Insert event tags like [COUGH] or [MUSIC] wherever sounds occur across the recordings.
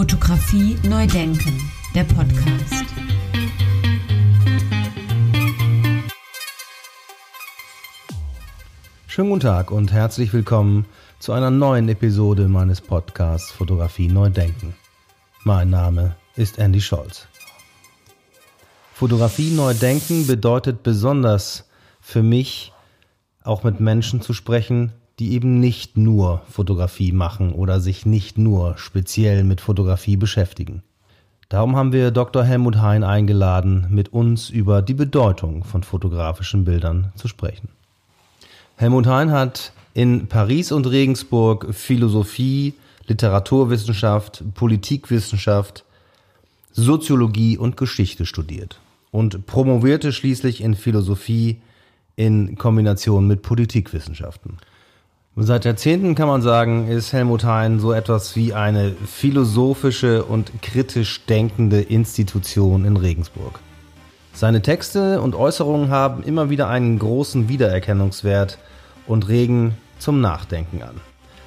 Fotografie neu denken, der Podcast. Schönen guten Tag und herzlich willkommen zu einer neuen Episode meines Podcasts Fotografie neu denken. Mein Name ist Andy Scholz. Fotografie neu denken bedeutet besonders für mich auch mit Menschen zu sprechen, die eben nicht nur Fotografie machen oder sich nicht nur speziell mit Fotografie beschäftigen. Darum haben wir Dr. Helmut Hein eingeladen, mit uns über die Bedeutung von fotografischen Bildern zu sprechen. Helmut Hein hat in Paris und Regensburg Philosophie, Literaturwissenschaft, Politikwissenschaft, Soziologie und Geschichte studiert und promovierte schließlich in Philosophie in Kombination mit Politikwissenschaften. Seit Jahrzehnten kann man sagen, ist Helmut Hein so etwas wie eine philosophische und kritisch denkende Institution in Regensburg. Seine Texte und Äußerungen haben immer wieder einen großen Wiedererkennungswert und regen zum Nachdenken an.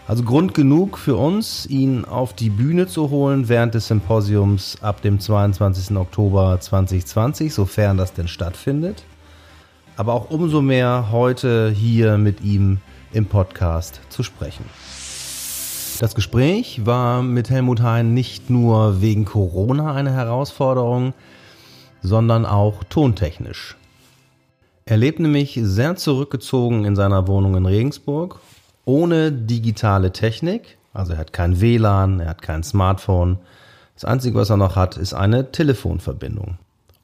Also Grund genug für uns, ihn auf die Bühne zu holen während des Symposiums ab dem 22. Oktober 2020, sofern das denn stattfindet. Aber auch umso mehr heute hier mit ihm im Podcast zu sprechen. Das Gespräch war mit Helmut Hein nicht nur wegen Corona eine Herausforderung, sondern auch tontechnisch. Er lebt nämlich sehr zurückgezogen in seiner Wohnung in Regensburg, ohne digitale Technik, also er hat kein WLAN, er hat kein Smartphone. Das Einzige, was er noch hat, ist eine Telefonverbindung.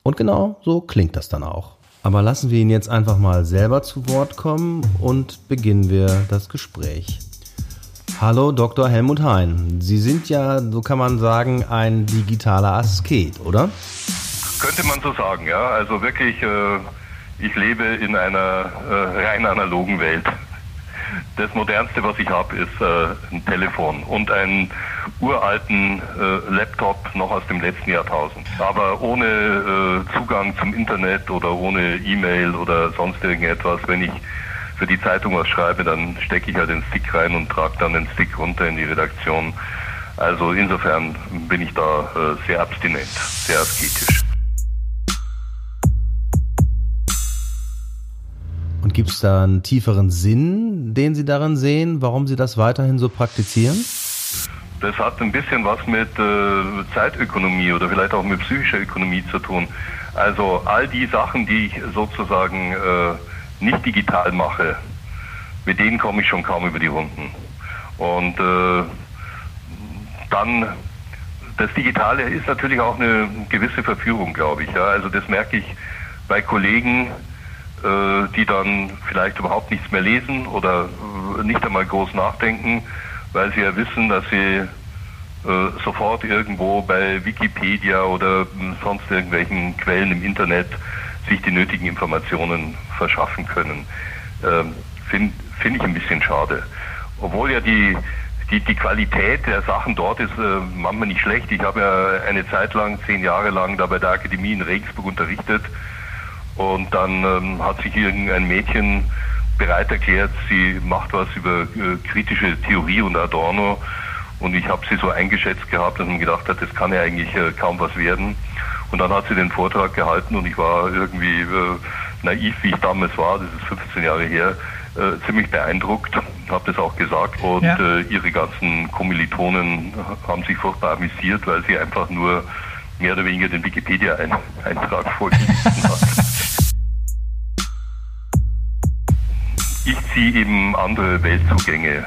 Und genau so klingt das dann auch. Aber lassen wir ihn jetzt einfach mal selber zu Wort kommen und beginnen wir das Gespräch. Hallo Dr. Helmut Hein. Sie sind ja, so kann man sagen, ein digitaler Asket, oder? Könnte man so sagen, ja. Also wirklich, äh, ich lebe in einer äh, rein analogen Welt. Das modernste, was ich habe, ist äh, ein Telefon und einen uralten äh, Laptop noch aus dem letzten Jahrtausend. Aber ohne äh, Zugang zum Internet oder ohne E-Mail oder sonst irgendetwas. Wenn ich für die Zeitung was schreibe, dann stecke ich halt den Stick rein und trage dann den Stick runter in die Redaktion. Also insofern bin ich da äh, sehr abstinent, sehr asketisch. Gibt es da einen tieferen Sinn, den Sie darin sehen, warum Sie das weiterhin so praktizieren? Das hat ein bisschen was mit äh, Zeitökonomie oder vielleicht auch mit psychischer Ökonomie zu tun. Also all die Sachen, die ich sozusagen äh, nicht digital mache, mit denen komme ich schon kaum über die Runden. Und äh, dann das Digitale ist natürlich auch eine gewisse Verführung, glaube ich. Ja. Also das merke ich bei Kollegen, die dann vielleicht überhaupt nichts mehr lesen oder äh, nicht einmal groß nachdenken, weil sie ja wissen, dass sie äh, sofort irgendwo bei Wikipedia oder sonst irgendwelchen Quellen im Internet sich die nötigen Informationen verschaffen können. Ähm, Finde find ich ein bisschen schade. Obwohl ja die, die, die Qualität der Sachen dort ist äh, manchmal nicht schlecht. Ich habe ja eine Zeit lang, zehn Jahre lang, da bei der Akademie in Regensburg unterrichtet und dann ähm, hat sich irgendein Mädchen bereit erklärt, sie macht was über äh, kritische Theorie und Adorno. Und ich habe sie so eingeschätzt gehabt, dass man gedacht hat, das kann ja eigentlich äh, kaum was werden. Und dann hat sie den Vortrag gehalten und ich war irgendwie äh, naiv, wie ich damals war, das ist 15 Jahre her, äh, ziemlich beeindruckt, [LAUGHS] habe das auch gesagt. Und ja. Äh, ihre ganzen Kommilitonen haben sich furchtbar amüsiert, weil sie einfach nur mehr oder weniger den Wikipedia-Eintrag vorgelesen hat. [LAUGHS] ich ziehe eben andere Weltzugänge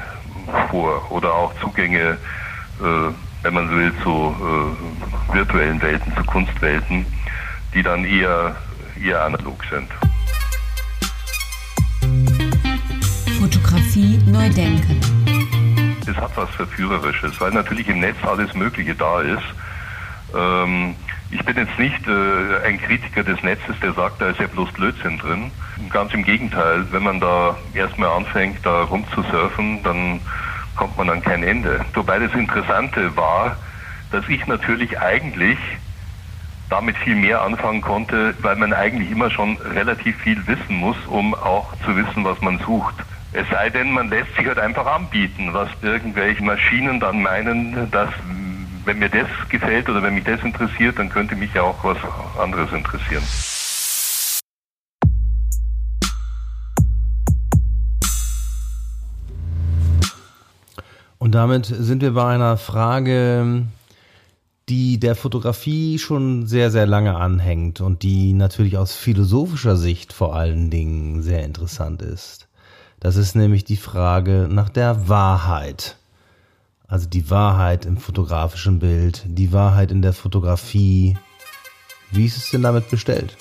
vor oder auch Zugänge, äh, wenn man so will, zu äh, virtuellen Welten, zu Kunstwelten, die dann eher, eher analog sind. Fotografie neu denken. Es hat was Verführerisches, weil natürlich im Netz alles Mögliche da ist. Ähm, ich bin jetzt nicht äh, ein Kritiker des Netzes, der sagt, da ist ja bloß Blödsinn drin. Ganz im Gegenteil, wenn man da erstmal anfängt, da rumzusurfen, dann kommt man an kein Ende. Wobei das Interessante war, dass ich natürlich eigentlich damit viel mehr anfangen konnte, weil man eigentlich immer schon relativ viel wissen muss, um auch zu wissen, was man sucht. Es sei denn, man lässt sich halt einfach anbieten, was irgendwelche Maschinen dann meinen, dass wenn mir das gefällt oder wenn mich das interessiert, dann könnte mich ja auch was anderes interessieren. Und damit sind wir bei einer Frage, die der Fotografie schon sehr, sehr lange anhängt und die natürlich aus philosophischer Sicht vor allen Dingen sehr interessant ist. Das ist nämlich die Frage nach der Wahrheit. Also die Wahrheit im fotografischen Bild, die Wahrheit in der Fotografie. Wie ist es denn damit bestellt?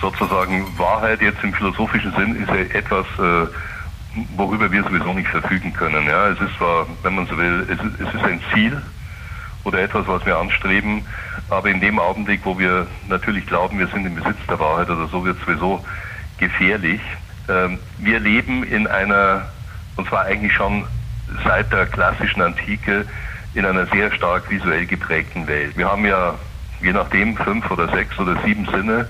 sozusagen Wahrheit jetzt im philosophischen Sinn ist ja etwas, äh, worüber wir sowieso nicht verfügen können. Ja, es ist zwar, wenn man so will, es ist, es ist ein Ziel oder etwas, was wir anstreben, aber in dem Augenblick, wo wir natürlich glauben, wir sind im Besitz der Wahrheit oder so, wird es sowieso gefährlich. Ähm, wir leben in einer, und zwar eigentlich schon seit der klassischen Antike, in einer sehr stark visuell geprägten Welt. Wir haben ja je nachdem fünf oder sechs oder sieben Sinne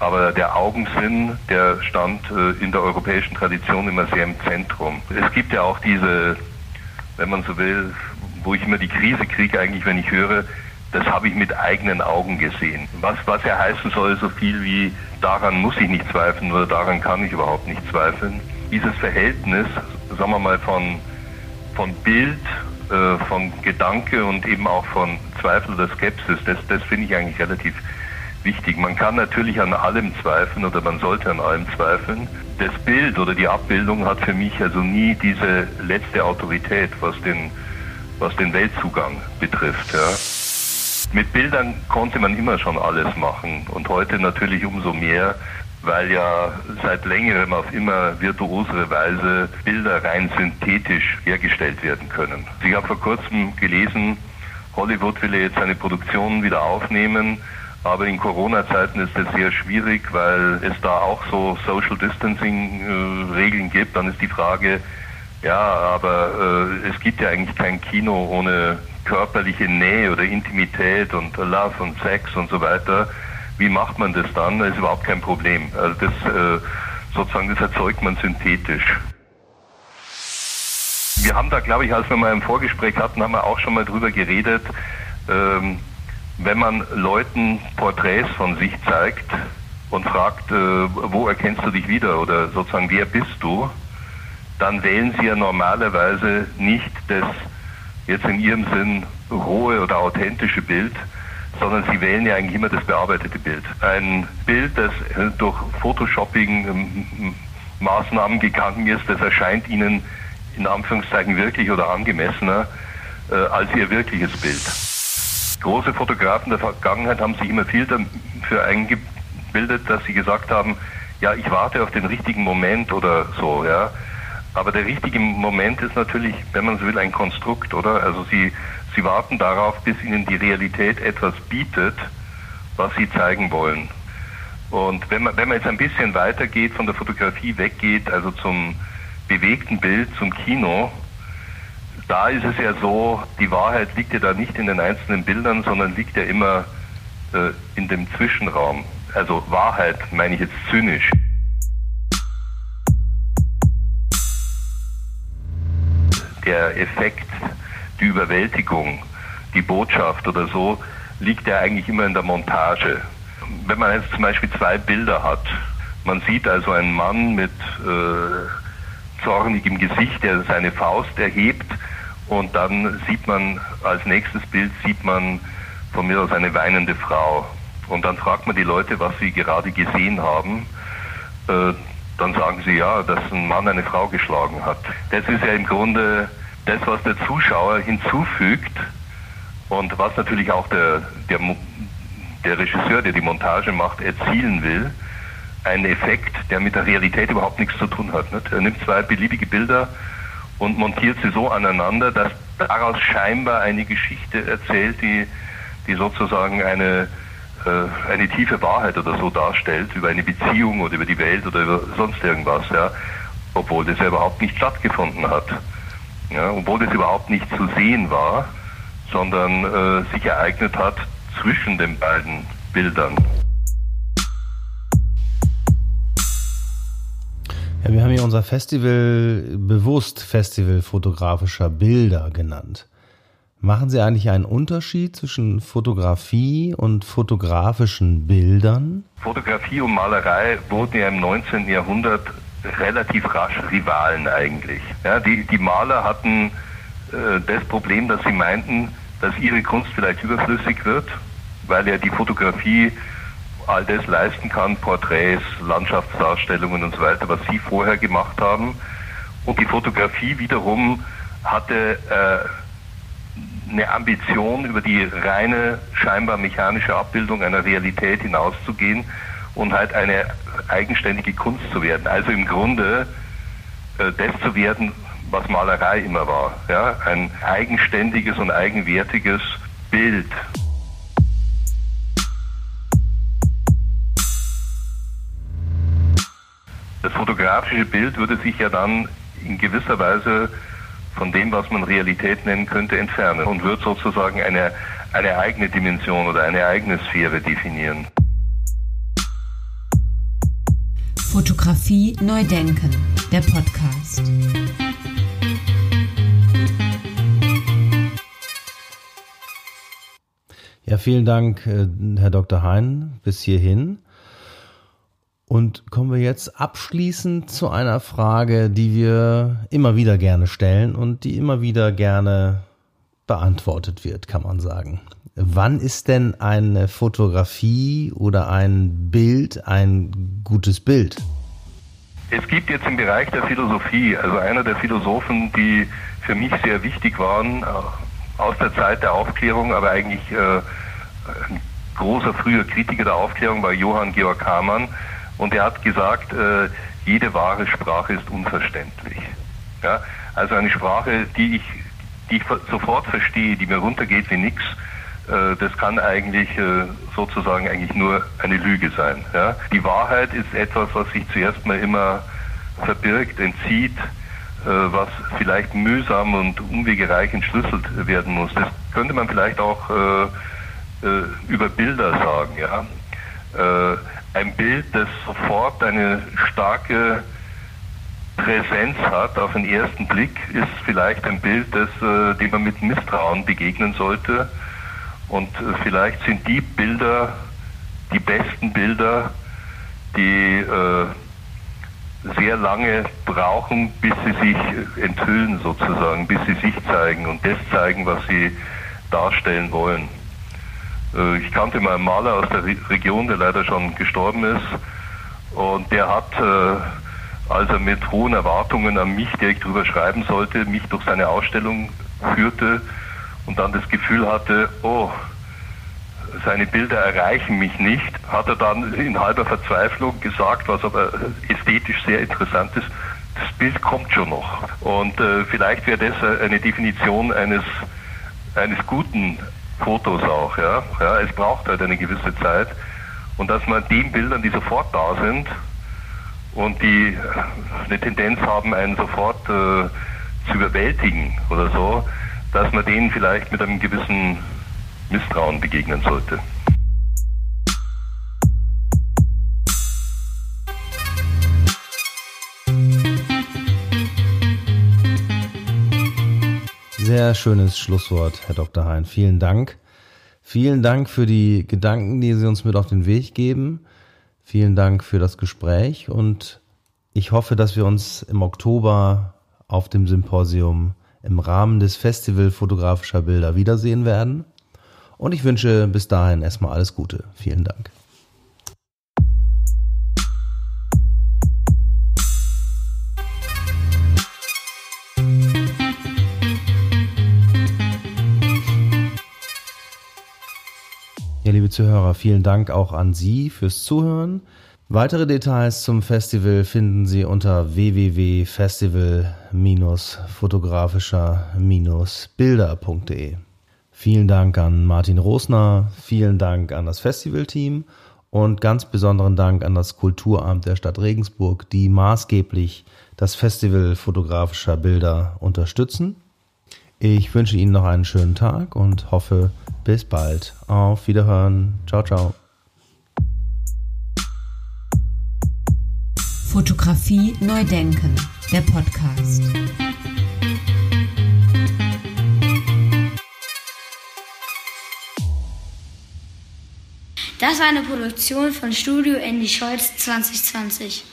aber der Augensinn, der stand äh, in der europäischen Tradition immer sehr im Zentrum. Es gibt ja auch diese, wenn man so will, wo ich immer die Krise kriege, eigentlich, wenn ich höre, das habe ich mit eigenen Augen gesehen. Was, was ja heißen soll, so viel wie daran muss ich nicht zweifeln oder daran kann ich überhaupt nicht zweifeln. Dieses Verhältnis, sagen wir mal, von, von Bild, äh, von Gedanke und eben auch von Zweifel oder Skepsis, das, das finde ich eigentlich relativ wichtig. Man kann natürlich an allem zweifeln oder man sollte an allem zweifeln. Das Bild oder die Abbildung hat für mich also nie diese letzte Autorität, was den, was den Weltzugang betrifft. Ja. Mit Bildern konnte man immer schon alles machen und heute natürlich umso mehr, weil ja seit längerem auf immer virtuosere Weise Bilder rein synthetisch hergestellt werden können. Ich habe vor kurzem gelesen, Hollywood will jetzt seine Produktion wieder aufnehmen aber in Corona-Zeiten ist es sehr schwierig, weil es da auch so Social Distancing-Regeln äh, gibt. Dann ist die Frage, ja, aber äh, es gibt ja eigentlich kein Kino ohne körperliche Nähe oder Intimität und Love und Sex und so weiter. Wie macht man das dann? Das ist überhaupt kein Problem. Also das äh, sozusagen, das erzeugt man synthetisch. Wir haben da, glaube ich, als wir mal ein Vorgespräch hatten, haben wir auch schon mal drüber geredet. Ähm, wenn man Leuten Porträts von sich zeigt und fragt, äh, wo erkennst du dich wieder oder sozusagen wer bist du, dann wählen sie ja normalerweise nicht das jetzt in ihrem Sinn rohe oder authentische Bild, sondern sie wählen ja eigentlich immer das bearbeitete Bild. Ein Bild, das durch Photoshopping-Maßnahmen gegangen ist, das erscheint ihnen in Anführungszeichen wirklich oder angemessener äh, als ihr wirkliches Bild große Fotografen der Vergangenheit haben sich immer viel dafür eingebildet, dass sie gesagt haben, ja, ich warte auf den richtigen Moment oder so, ja. Aber der richtige Moment ist natürlich, wenn man so will, ein Konstrukt, oder? Also sie, sie warten darauf, bis ihnen die Realität etwas bietet, was sie zeigen wollen. Und wenn man, wenn man jetzt ein bisschen weitergeht, von der Fotografie weggeht, also zum bewegten Bild, zum Kino, da ist es ja so, die Wahrheit liegt ja da nicht in den einzelnen Bildern, sondern liegt ja immer äh, in dem Zwischenraum. Also Wahrheit meine ich jetzt zynisch. Der Effekt, die Überwältigung, die Botschaft oder so, liegt ja eigentlich immer in der Montage. Wenn man jetzt zum Beispiel zwei Bilder hat, man sieht also einen Mann mit äh, zornigem Gesicht, der seine Faust erhebt und dann sieht man, als nächstes Bild sieht man von mir aus eine weinende Frau. Und dann fragt man die Leute, was sie gerade gesehen haben. Äh, dann sagen sie ja, dass ein Mann eine Frau geschlagen hat. Das ist ja im Grunde das, was der Zuschauer hinzufügt und was natürlich auch der, der, der Regisseur, der die Montage macht, erzielen will. Ein Effekt, der mit der Realität überhaupt nichts zu tun hat. Nicht? Er nimmt zwei beliebige Bilder und montiert sie so aneinander, dass daraus scheinbar eine Geschichte erzählt, die, die sozusagen eine, äh, eine tiefe Wahrheit oder so darstellt über eine Beziehung oder über die Welt oder über sonst irgendwas, ja, obwohl das ja überhaupt nicht stattgefunden hat. Ja, obwohl das überhaupt nicht zu sehen war, sondern äh, sich ereignet hat zwischen den beiden Bildern. Ja, wir haben ja unser Festival bewusst Festival fotografischer Bilder genannt. Machen Sie eigentlich einen Unterschied zwischen Fotografie und fotografischen Bildern? Fotografie und Malerei wurden ja im 19. Jahrhundert relativ rasch Rivalen eigentlich. Ja, die, die Maler hatten äh, das Problem, dass sie meinten, dass ihre Kunst vielleicht überflüssig wird, weil ja die Fotografie all das leisten kann, Porträts, Landschaftsdarstellungen und so weiter, was sie vorher gemacht haben. Und die Fotografie wiederum hatte äh, eine Ambition, über die reine, scheinbar mechanische Abbildung einer Realität hinauszugehen und halt eine eigenständige Kunst zu werden. Also im Grunde äh, das zu werden, was Malerei immer war. Ja? Ein eigenständiges und eigenwertiges Bild. Das fotografische Bild würde sich ja dann in gewisser Weise von dem, was man Realität nennen könnte, entfernen und wird sozusagen eine, eine eigene Dimension oder eine eigene Sphäre definieren. Fotografie neu denken, der Podcast. Ja, vielen Dank, äh, Herr Dr. Hein, bis hierhin. Und kommen wir jetzt abschließend zu einer Frage, die wir immer wieder gerne stellen und die immer wieder gerne beantwortet wird, kann man sagen. Wann ist denn eine Fotografie oder ein Bild ein gutes Bild? Es gibt jetzt im Bereich der Philosophie, also einer der Philosophen, die für mich sehr wichtig waren, äh, aus der Zeit der Aufklärung, aber eigentlich äh, ein großer früher Kritiker der Aufklärung war Johann Georg Hamann, und er hat gesagt, äh, jede wahre Sprache ist unverständlich. Ja? Also eine Sprache, die ich, die ich sofort verstehe, die mir runtergeht wie nichts, äh, das kann eigentlich äh, sozusagen eigentlich nur eine Lüge sein. Ja? Die Wahrheit ist etwas, was sich zuerst mal immer verbirgt, entzieht, äh, was vielleicht mühsam und umwegereich entschlüsselt werden muss. Das könnte man vielleicht auch äh, äh, über Bilder sagen. Ja? Ein Bild, das sofort eine starke Präsenz hat auf den ersten Blick, ist vielleicht ein Bild, das, äh, dem man mit Misstrauen begegnen sollte. Und äh, vielleicht sind die Bilder die besten Bilder, die äh, sehr lange brauchen, bis sie sich enthüllen sozusagen, bis sie sich zeigen und das zeigen, was sie darstellen wollen. Äh, ich kannte mal einen Maler aus der Region, der leider schon gestorben ist. Und der hat, äh, als er mit hohen Erwartungen an mich, der ich darüber schreiben sollte, mich durch seine Ausstellung führte und dann das Gefühl hatte, oh, seine Bilder erreichen mich nicht, hat er dann in halber Verzweiflung gesagt, was aber ästhetisch sehr interessant ist, das Bild kommt schon noch. Und äh, vielleicht wäre das eine Definition eines, eines guten Fotos auch, ja. ja. Es braucht halt eine gewisse Zeit. Und dass man den Bildern, die sofort da sind und die eine Tendenz haben, einen sofort äh, zu überwältigen oder so, dass man denen vielleicht mit einem gewissen Misstrauen begegnen sollte. Sehr schönes Schlusswort, Herr Dr. Hein. Vielen Dank. Vielen Dank für die Gedanken, die Sie uns mit auf den Weg geben. Vielen Dank für das Gespräch und ich hoffe, dass wir uns im Oktober auf dem Symposium im Rahmen des Festival fotografischer Bilder wiedersehen werden. Und ich wünsche bis dahin erstmal alles Gute. Vielen Dank. Ja, liebe Zuhörer, vielen Dank auch an Sie fürs Zuhören. Weitere Details zum Festival finden Sie unter www.festival-fotografischer-bilder.de. Vielen Dank an Martin Rosner, vielen Dank an das Festivalteam und ganz besonderen Dank an das Kulturamt der Stadt Regensburg, die maßgeblich das Festival fotografischer Bilder unterstützen. Ich wünsche Ihnen noch einen schönen Tag und hoffe, bis bald. Auf Wiederhören. Ciao, ciao. Fotografie neu denken, der Podcast. Das war eine Produktion von Studio Andy Scholz 2020.